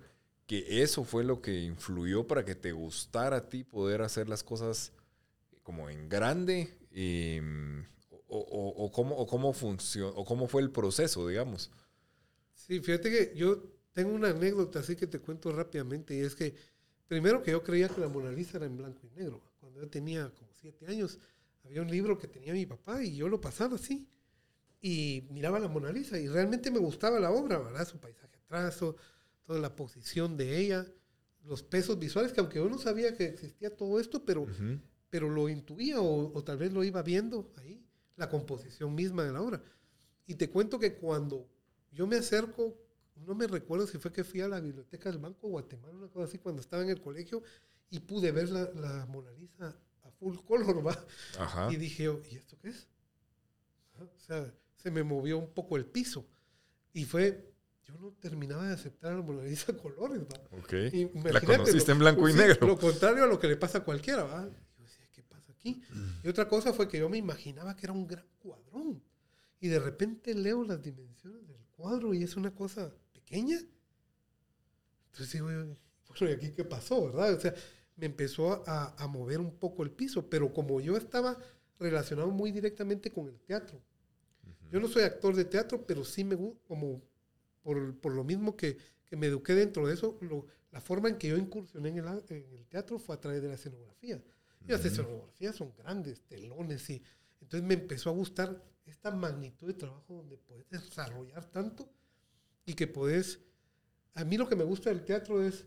que eso fue lo que influyó para que te gustara a ti poder hacer las cosas como en grande, em, o, cómo, cómo funcionó, o cómo fue el proceso, digamos. Sí, fíjate que yo tengo una anécdota así que te cuento rápidamente y es que primero que yo creía que la Mona Lisa era en blanco y negro. Cuando yo tenía como siete años había un libro que tenía mi papá y yo lo pasaba así y miraba la Mona Lisa y realmente me gustaba la obra, ¿verdad? Su paisaje atrás, toda la posición de ella, los pesos visuales, que aunque yo no sabía que existía todo esto, pero, pero lo intuía o, o, tal vez lo iba viendo ahí, la composición misma de la obra. Y te cuento que cuando yo me acerco no me recuerdo si fue que fui a la biblioteca del Banco de Guatemala, una cosa así, cuando estaba en el colegio y pude ver la, la Mona Lisa a full color, ¿va? Y dije, ¿y esto qué es? O sea, se me movió un poco el piso. Y fue yo no terminaba de aceptar a la Mona Lisa colores, ¿va? Ok. Y La imagínate, conociste lo- en blanco y negro. Lo contrario a lo que le pasa a cualquiera, ¿va? Yo decía, ¿qué pasa aquí? Y otra cosa fue que yo me imaginaba que era un gran cuadrón. Y de repente leo las dimensiones del cuadro y es una cosa pequeña. Entonces digo, bueno, ¿y aquí qué pasó, verdad? O sea, me empezó a, a mover un poco el piso, pero como yo estaba relacionado muy directamente con el teatro. Yo no soy actor de teatro, pero sí me gusta, como por, por lo mismo que, que me eduqué dentro de eso, lo- la forma en que yo incursioné en el, a- en el teatro fue a través de la escenografía. Y las escenografías son grandes, telones, y entonces me empezó a gustar esta magnitud de trabajo donde puedes desarrollar tanto y que puedes... A mí lo que me gusta del teatro es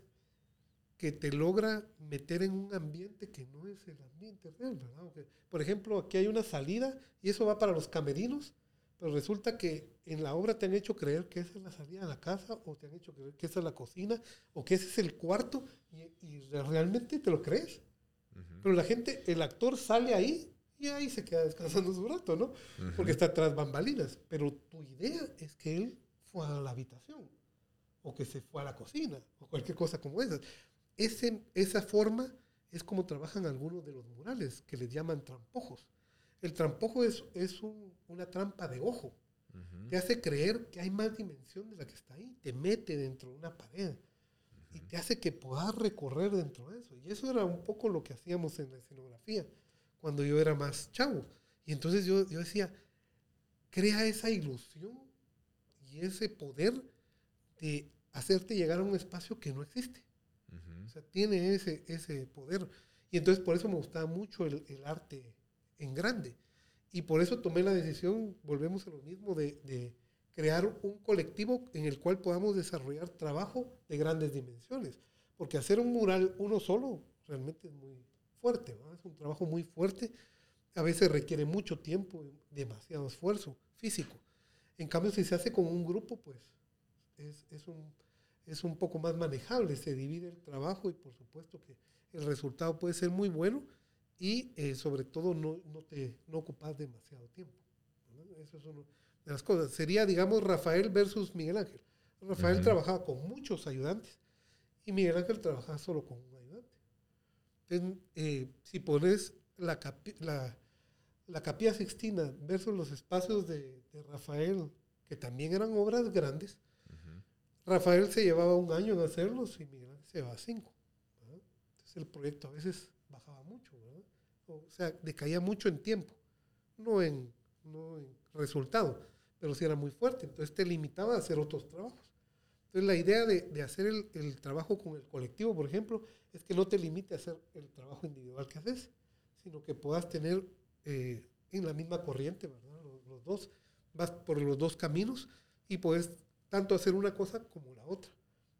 que te logra meter en un ambiente que no es el ambiente real, ¿verdad? O que, por ejemplo, aquí hay una salida y eso va para los camerinos, pero resulta que en la obra te han hecho creer que esa es la salida de la casa o te han hecho creer que esa es la cocina o que ese es el cuarto y, y realmente te lo crees. Pero la gente, el actor sale ahí y ahí se queda descansando su rato, ¿no? Porque está tras bambalinas. Pero tu idea es que él fue a la habitación o que se fue a la cocina o cualquier cosa como esa. Ese, esa forma es como trabajan algunos de los murales, que les llaman trampojos. El trampojo es, es un- una trampa de ojo. Te hace creer que hay más dimensión de la que está ahí. Te mete dentro de una pared. Y te hace que puedas recorrer dentro de eso. Y eso era un poco lo que hacíamos en la escenografía cuando yo era más chavo. Y entonces yo, yo decía, crea esa ilusión y ese poder de hacerte llegar a un espacio que no existe. O sea, tiene ese, ese poder. Y entonces por eso me gustaba mucho el, el arte en grande. Y por eso tomé la decisión, volvemos a lo mismo, de, de crear un colectivo en el cual podamos desarrollar trabajo de grandes dimensiones. Porque hacer un mural uno solo realmente es muy fuerte, es un trabajo muy fuerte. A veces requiere mucho tiempo, demasiado esfuerzo físico. En cambio, si se hace con un grupo, pues es, es un, es un poco más manejable, se divide el trabajo y por supuesto que el resultado puede ser muy bueno y eh, sobre todo no, no te no ocupas demasiado tiempo. Eso es una de las cosas. Sería, digamos, Rafael versus Miguel Ángel. Rafael trabajaba con muchos ayudantes y Miguel Ángel trabajaba solo con un ayudante. Entonces, eh, si pones la, capi- la, la capilla Sixtina versus los espacios de, de Rafael, que también eran obras grandes, Rafael se llevaba un año en hacerlos y Miguel se llevaba cinco. ¿verdad? Entonces el proyecto a veces bajaba mucho, ¿verdad? O sea, decaía mucho en tiempo, no en, no en resultado, pero sí era muy fuerte. Entonces te limitaba a hacer otros trabajos. Entonces la idea de, de hacer el, el trabajo con el colectivo, por ejemplo, es que no te limite a hacer el trabajo individual que haces, sino que puedas tener eh, en la misma corriente, ¿verdad? Los, los dos, vas por los dos caminos y puedes tanto hacer una cosa como la otra.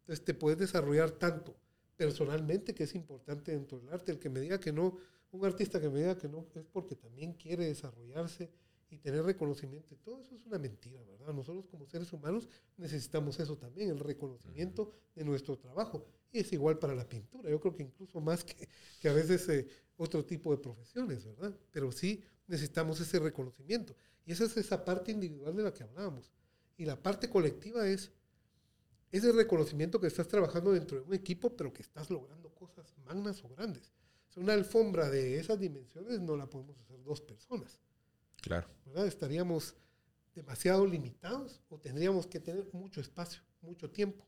Entonces te puedes desarrollar tanto personalmente, que es importante dentro del arte. El que me diga que no, un artista que me diga que no, es porque también quiere desarrollarse y tener reconocimiento. Y todo eso es una mentira, ¿verdad? Nosotros como seres humanos necesitamos eso también, el reconocimiento de nuestro trabajo. Y es igual para la pintura. Yo creo que incluso más que, que a veces eh, otro tipo de profesiones, ¿verdad? Pero sí necesitamos ese reconocimiento. Y esa es esa parte individual de la que hablábamos. Y la parte colectiva es ese reconocimiento que estás trabajando dentro de un equipo, pero que estás logrando cosas magnas o grandes. O sea, una alfombra de esas dimensiones no la podemos hacer dos personas. Claro. ¿verdad? Estaríamos demasiado limitados o tendríamos que tener mucho espacio, mucho tiempo,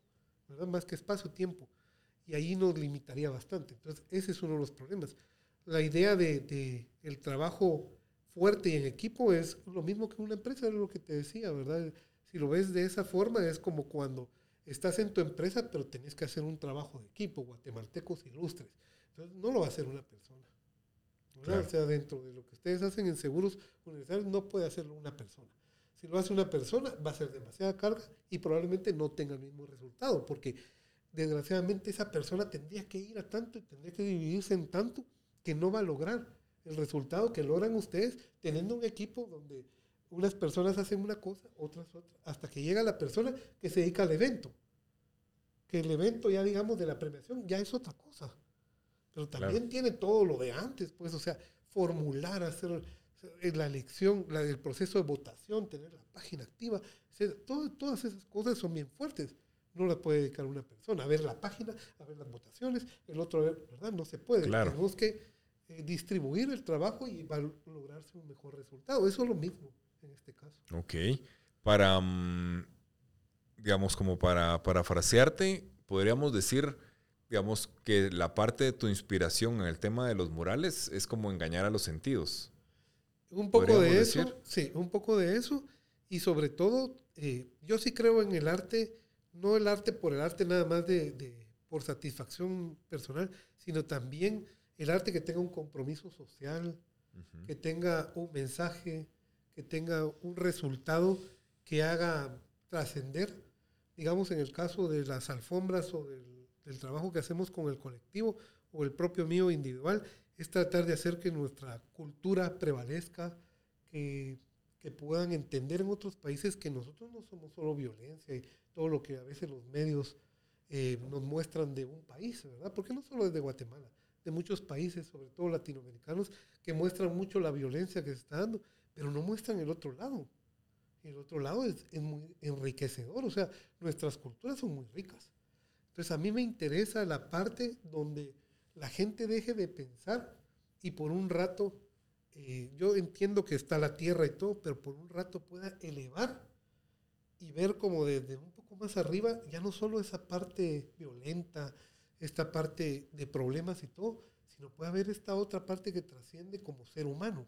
¿verdad? Más que espacio, tiempo. Y ahí nos limitaría bastante. Entonces, ese es uno de los problemas. La idea de, de el trabajo fuerte y en equipo es lo mismo que una empresa, es lo que te decía, ¿verdad? Si lo ves de esa forma, es como cuando estás en tu empresa, pero tenés que hacer un trabajo de equipo, guatemaltecos ilustres. Entonces, no lo va a hacer una persona. O sea, dentro de lo que ustedes hacen en seguros universales, no puede hacerlo una persona. Si lo hace una persona, va a ser demasiada carga y probablemente no tenga el mismo resultado, porque desgraciadamente esa persona tendría que ir a tanto y tendría que dividirse en tanto que no va a lograr el resultado que logran ustedes teniendo un equipo donde unas personas hacen una cosa, otras otra, hasta que llega la persona que se dedica al evento. Que el evento ya digamos de la premiación ya es otra cosa. Pero también Claro. tiene todo lo de antes, pues, o sea, formular, hacer la elección, la, el proceso de votación, tener la página activa, todas esas cosas son bien fuertes. No las puede dedicar una persona a ver la página, a ver las votaciones, el otro a ver, ¿verdad? No se puede. Tenemos que eh, distribuir el trabajo y va a lograrse un mejor resultado. Eso es lo mismo en este caso. Ok. Para, mm, digamos, como para parafrasearte, podríamos decir digamos, que la parte de tu inspiración en el tema de los murales es como engañar a los sentidos. Un poco de eso, sí, un poco de eso. Y sobre todo, eh, yo sí creo en el arte, no el arte por el arte nada más de, por satisfacción personal, sino también el arte que tenga un compromiso social, que tenga un mensaje, que tenga un resultado que haga trascender, digamos en el caso de las alfombras o del el trabajo que hacemos con el colectivo o el propio mío individual, es tratar de hacer que nuestra cultura prevalezca, que, que puedan entender en otros países que nosotros no somos solo violencia y todo lo que a veces los medios eh, nos muestran de un país, ¿verdad? Porque no solo desde Guatemala, de muchos países, sobre todo latinoamericanos, que muestran mucho la violencia que se está dando, pero no muestran el otro lado. El otro lado es, es muy enriquecedor, o sea, nuestras culturas son muy ricas. Entonces a mí me interesa la parte donde la gente deje de pensar y por un rato, eh, yo entiendo que está la tierra y todo, pero por un rato pueda elevar y ver como desde un poco más arriba, ya no solo esa parte violenta, esta parte de problemas y todo, sino puede haber esta otra parte que trasciende como ser humano.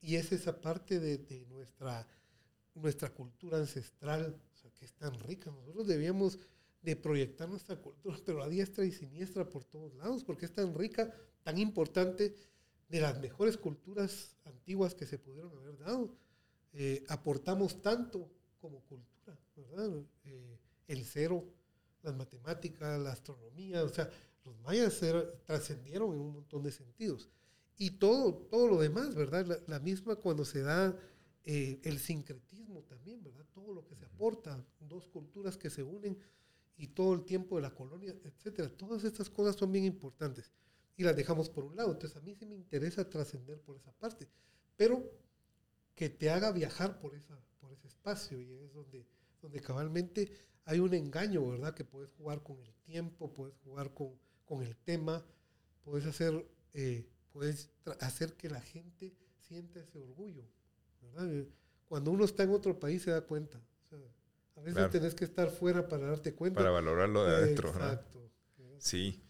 Y es esa parte de, nuestra, nuestra cultura ancestral, que es tan rica. Nosotros debíamos de proyectar nuestra cultura, pero a diestra y siniestra por todos lados, porque es tan rica, tan importante, de las mejores culturas antiguas que se pudieron haber dado. Eh, aportamos tanto como cultura, ¿verdad? Eh, el cero, las matemáticas, la astronomía, o sea, los mayas trascendieron en un montón de sentidos. Y todo, todo lo demás, ¿verdad? La, misma cuando se da eh, el sincretismo también, ¿verdad? Todo lo que se aporta, dos culturas que se unen y todo el tiempo de la colonia, etcétera. Todas estas cosas son bien importantes y las dejamos por un lado. Entonces a mí sí me interesa trascender por esa parte, pero que te haga viajar por, esa, por ese espacio y es donde, donde cabalmente hay un engaño, ¿verdad? Que puedes jugar con el tiempo, puedes jugar con, con el tema, puedes hacer, eh, puedes hacer que la gente sienta ese orgullo, ¿verdad? Cuando uno está en otro país se da cuenta. A veces tenés que estar fuera para darte cuenta. Para valorarlo de adentro. Exacto. Sí.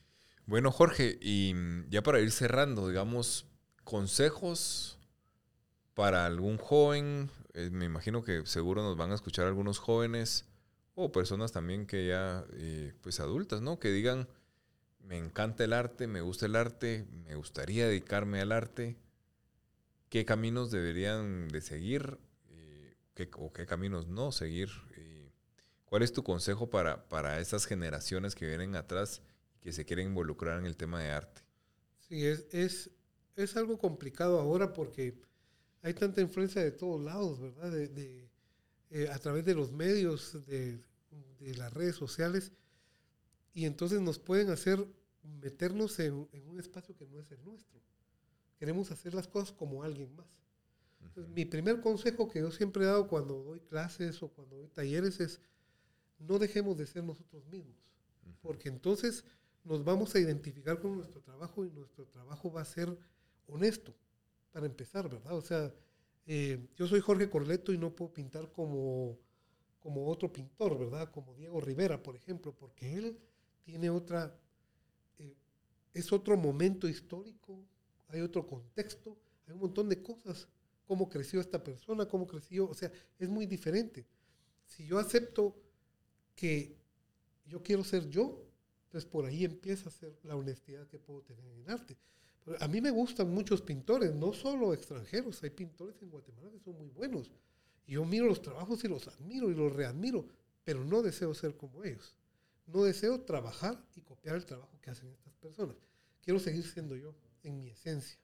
Bueno, Jorge, y mm, ya para ir cerrando, digamos, consejos para algún joven, eh, me imagino que seguro nos van a escuchar algunos jóvenes o personas también que ya, eh, pues adultas, ¿no? Que digan, me encanta el arte, me gusta el arte, me gustaría dedicarme al arte. ¿Qué caminos deberían de seguir eh, qué, o qué caminos no seguir ¿Cuál es tu consejo para, para esas generaciones que vienen atrás y que se quieren involucrar en el tema de arte? Sí, es, es, es algo complicado ahora porque hay tanta influencia de todos lados, ¿verdad? De, eh, a través de los medios, de, de, las redes sociales, y entonces nos pueden hacer meternos en, en, un espacio que no es el nuestro. Queremos hacer las cosas como alguien más. mi primer consejo que yo siempre he dado cuando doy clases o cuando doy talleres es no dejemos de ser nosotros mismos, porque entonces nos vamos a identificar con nuestro trabajo y nuestro trabajo va a ser honesto, para empezar, ¿verdad? O sea, eh, yo soy Jorge Corleto y no puedo pintar como, como otro pintor, ¿verdad? Como Diego Rivera, por ejemplo, porque él tiene otra, es otro momento histórico, hay otro contexto, hay un montón de cosas, cómo creció esta persona, cómo creció, o sea, es muy diferente. Si yo acepto que yo quiero ser yo, entonces por ahí empieza a ser la honestidad que puedo tener en arte. a mí me gustan muchos pintores, no solo extranjeros, hay pintores en Guatemala que son muy buenos. Y yo miro los trabajos y los admiro y los readmiro, pero no deseo ser como ellos. No deseo trabajar y copiar el trabajo que hacen estas personas. Quiero seguir siendo yo en mi esencia,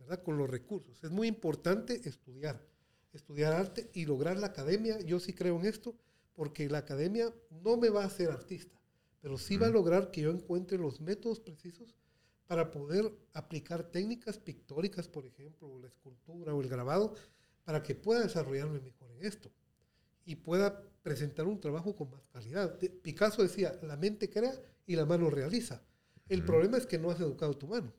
¿verdad? Con los recursos. Es muy importante estudiar, estudiar arte y lograr la academia. Yo sí creo en esto porque la academia no me va a hacer artista, pero sí va a lograr que yo encuentre los métodos precisos para poder aplicar técnicas pictóricas, por ejemplo, o la escultura o el grabado, para que pueda desarrollarme mejor en esto y pueda presentar un trabajo con más calidad. Picasso decía, la mente crea y la mano realiza. El problema es que no has educado tu mano.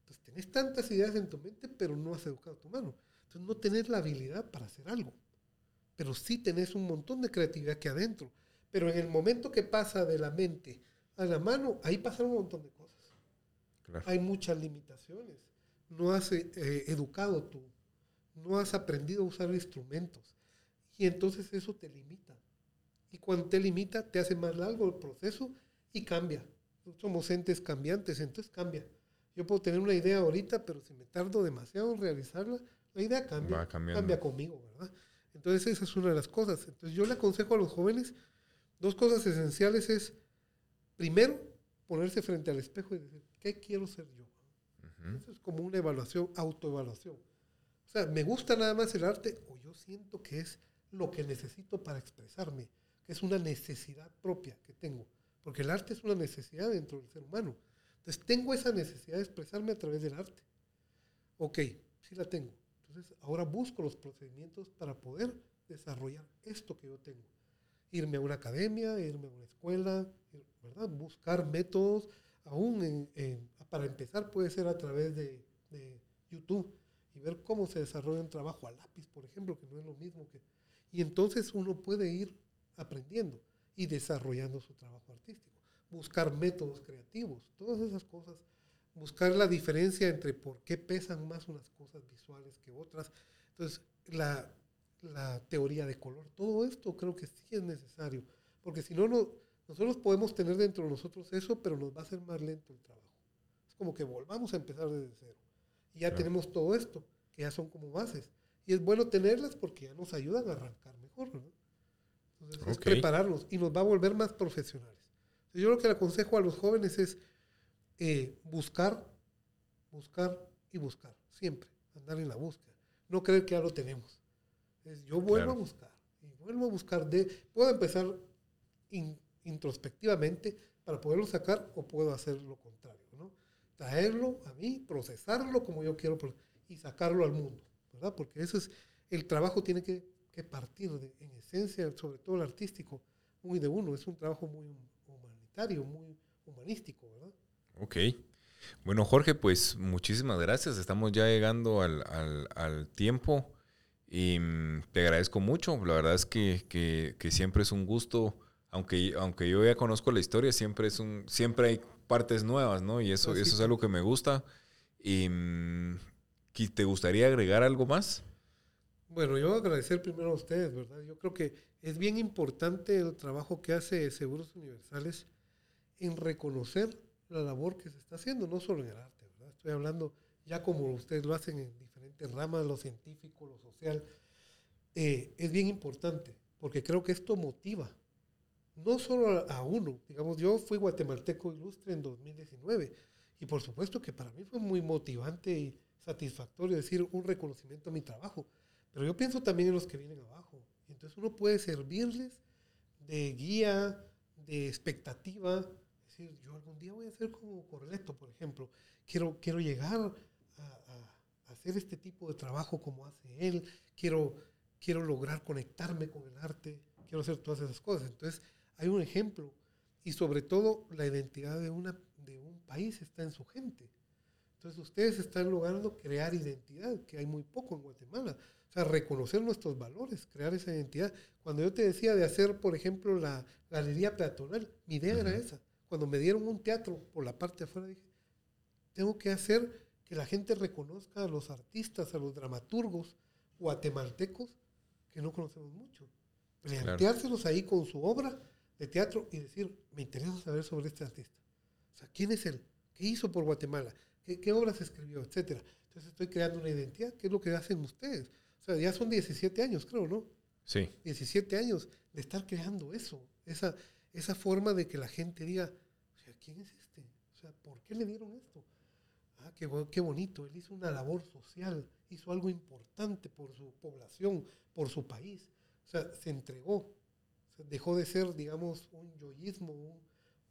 Entonces, tenés tantas ideas en tu mente, pero no has educado tu mano. Entonces, no tenés la habilidad para hacer algo. Pero sí tenés un montón de creatividad aquí adentro. Pero en el momento que pasa de la mente a la mano, ahí pasan un montón de cosas. Hay muchas limitaciones. No has eh, educado tú. No has aprendido a usar instrumentos. Y entonces eso te limita. Y cuando te limita, te hace más largo el proceso y cambia. Somos entes cambiantes, entonces cambia. Yo puedo tener una idea ahorita, pero si me tardo demasiado en realizarla, la idea cambia. cambia conmigo, ¿verdad? Entonces esa es una de las cosas. Entonces yo le aconsejo a los jóvenes dos cosas esenciales es, primero, ponerse frente al espejo y decir, ¿qué quiero ser yo? Eso es como una evaluación, autoevaluación. O sea, ¿me gusta nada más el arte o yo siento que es lo que necesito para expresarme? Que es una necesidad propia que tengo. Porque el arte es una necesidad dentro del ser humano. Entonces, tengo esa necesidad de expresarme a través del arte. Ok, sí la tengo. Entonces, ahora busco los procedimientos para poder desarrollar esto que yo tengo. Irme a una academia, irme a una escuela, ¿verdad? Buscar métodos, aún para empezar puede ser a través de, de, YouTube y ver cómo se desarrolla un trabajo a lápiz, por ejemplo, que no es lo mismo que... Y entonces uno puede ir aprendiendo y desarrollando su trabajo artístico. Buscar métodos creativos, todas esas cosas. Buscar la diferencia entre por qué pesan más unas cosas visuales que otras. Entonces, la, la teoría de color, todo esto creo que sí es necesario, porque si no, no, nosotros podemos tener dentro de nosotros eso, pero nos va a hacer más lento el trabajo. Es como que volvamos a empezar desde cero. Y ya tenemos todo esto, que ya son como bases. Y es bueno tenerlas porque ya nos ayudan a arrancar mejor. ¿no? Entonces, es prepararnos y nos va a volver más profesionales. Yo lo que le aconsejo a los jóvenes es eh, buscar, buscar y buscar, siempre, andar en la búsqueda. No creer que ya lo tenemos. yo vuelvo a buscar y vuelvo a buscar. De, puedo empezar introspectivamente para poderlo sacar o puedo hacer lo contrario. ¿no? Traerlo a mí, procesarlo como yo quiero y sacarlo al mundo. ¿verdad? Porque eso es, el trabajo tiene que que partir de, en esencia, sobre todo el artístico, muy de uno. Es un trabajo muy humanitario, muy humanístico, ¿verdad? Ok. Bueno, Jorge, pues muchísimas gracias. Estamos ya llegando al, al, al tiempo y mm, te agradezco mucho. La verdad es que, que, que, siempre es un gusto, aunque, aunque yo ya conozco la historia, siempre, es un, siempre hay partes nuevas, ¿no? Y eso, eso es algo que me gusta. Y, mm, ¿Te gustaría agregar algo más? Bueno, yo agradecer primero a ustedes, ¿verdad? Yo creo que es bien importante el trabajo que hace Seguros Universales en reconocer la labor que se está haciendo, no solo en el arte, ¿verdad? Estoy hablando ya como ustedes lo hacen en diferentes ramas, lo científico, lo social. Eh, es bien importante, porque creo que esto motiva, no solo a, uno, digamos, yo fui guatemalteco ilustre en 2019, y por supuesto que para mí fue muy motivante y satisfactorio decir un reconocimiento a mi trabajo pero yo pienso también en los que vienen abajo. Entonces uno puede servirles de guía, de expectativa. Es decir, yo algún día voy a ser como Correcto, por ejemplo. Quiero, quiero llegar a, a, hacer este tipo de trabajo como hace él. Quiero, quiero lograr conectarme con el arte. Quiero hacer todas esas cosas. Entonces hay un ejemplo. Y sobre todo la identidad de, una, de un país está en su gente. Entonces ustedes están logrando crear identidad, que hay muy poco en Guatemala. O sea, reconocer nuestros valores, crear esa identidad. Cuando yo te decía de hacer, por ejemplo, la galería peatonal, mi idea era esa. Cuando me dieron un teatro por la parte de afuera, dije, tengo que hacer que la gente reconozca a los artistas, a los dramaturgos guatemaltecos que no conocemos mucho. Planteárselos ahí con su obra de teatro y decir, me interesa saber sobre este artista. O sea, ¿quién es él? ¿Qué hizo por Guatemala? ¿Qué, qué obras escribió? Etcétera. Entonces estoy creando una identidad. ¿Qué es lo que hacen ustedes? O sea, ya son 17 años, creo, ¿no? Sí. 17 años de estar creando eso, esa, esa forma de que la gente diga, o sea, ¿quién es este? O sea, ¿por qué le dieron esto? Ah, qué, qué bonito, él hizo una labor social, hizo algo importante por su población, por su país. O sea, se entregó, dejó de ser, digamos, un yoísmo, un,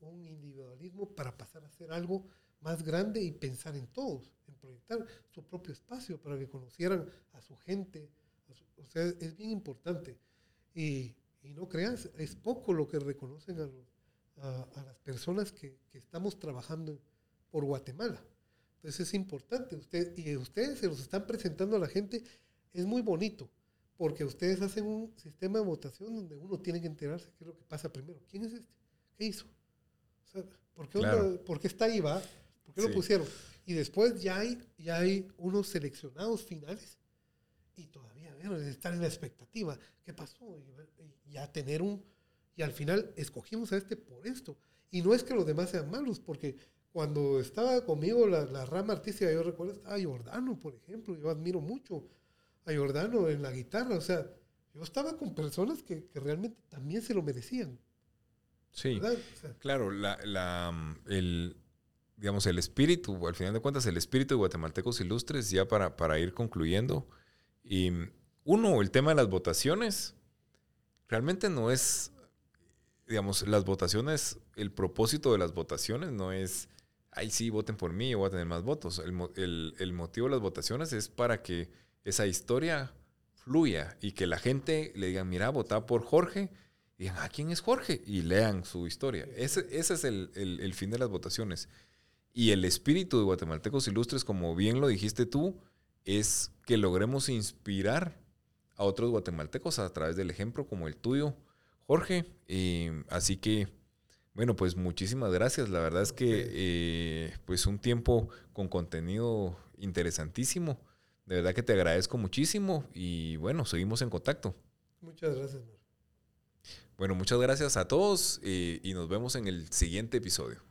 un individualismo para pasar a ser algo más grande y pensar en todos, en proyectar su propio espacio para que conocieran a su gente. o sea, es bien importante. Y, y, no creas, es poco lo que reconocen a, a, las personas que, que, estamos trabajando por Guatemala. Entonces es importante. Usted, y ustedes se los están presentando a la gente. Es muy bonito, porque ustedes hacen un sistema de votación donde uno tiene que enterarse qué es lo que pasa primero. ¿Quién es este? ¿Qué hizo? O sea, ¿por, qué ¿por, qué está ahí, va? ¿Por qué lo pusieron? Y después ya hay, ya hay unos seleccionados finales y todavía bueno, estar en la expectativa. ¿Qué pasó? Y, ya tener un... Y al final escogimos a este por esto. Y no es que los demás sean malos, porque cuando estaba conmigo la, la rama artística, yo recuerdo, estaba Jordano, por ejemplo. Yo admiro mucho a Jordano en la guitarra. O sea, yo estaba con personas que, que realmente también se lo merecían. Sí, claro, la, el, digamos, el espíritu, al final de cuentas, el espíritu de Guatemaltecos Ilustres, ya para, para ir concluyendo. Y uno, el tema de las votaciones, realmente no es, digamos, las votaciones, el propósito de las votaciones no es, ay, sí, voten por mí, yo voy a tener más votos. El, el motivo de las votaciones es para que esa historia fluya y que la gente le diga, mira, vota por Jorge y digan, ah, ¿quién es Jorge? Y lean su historia. Ese, ese es el, el, fin de las votaciones. Y el espíritu de Guatemaltecos Ilustres, como bien lo dijiste tú, es que logremos inspirar a otros guatemaltecos a través del ejemplo como el tuyo, Jorge. así que, bueno, pues muchísimas gracias. La verdad es que eh, pues un tiempo con contenido interesantísimo. De verdad que te agradezco muchísimo y bueno, seguimos en contacto. Muchas gracias. Bueno, muchas gracias a todos y, y nos vemos en el siguiente episodio.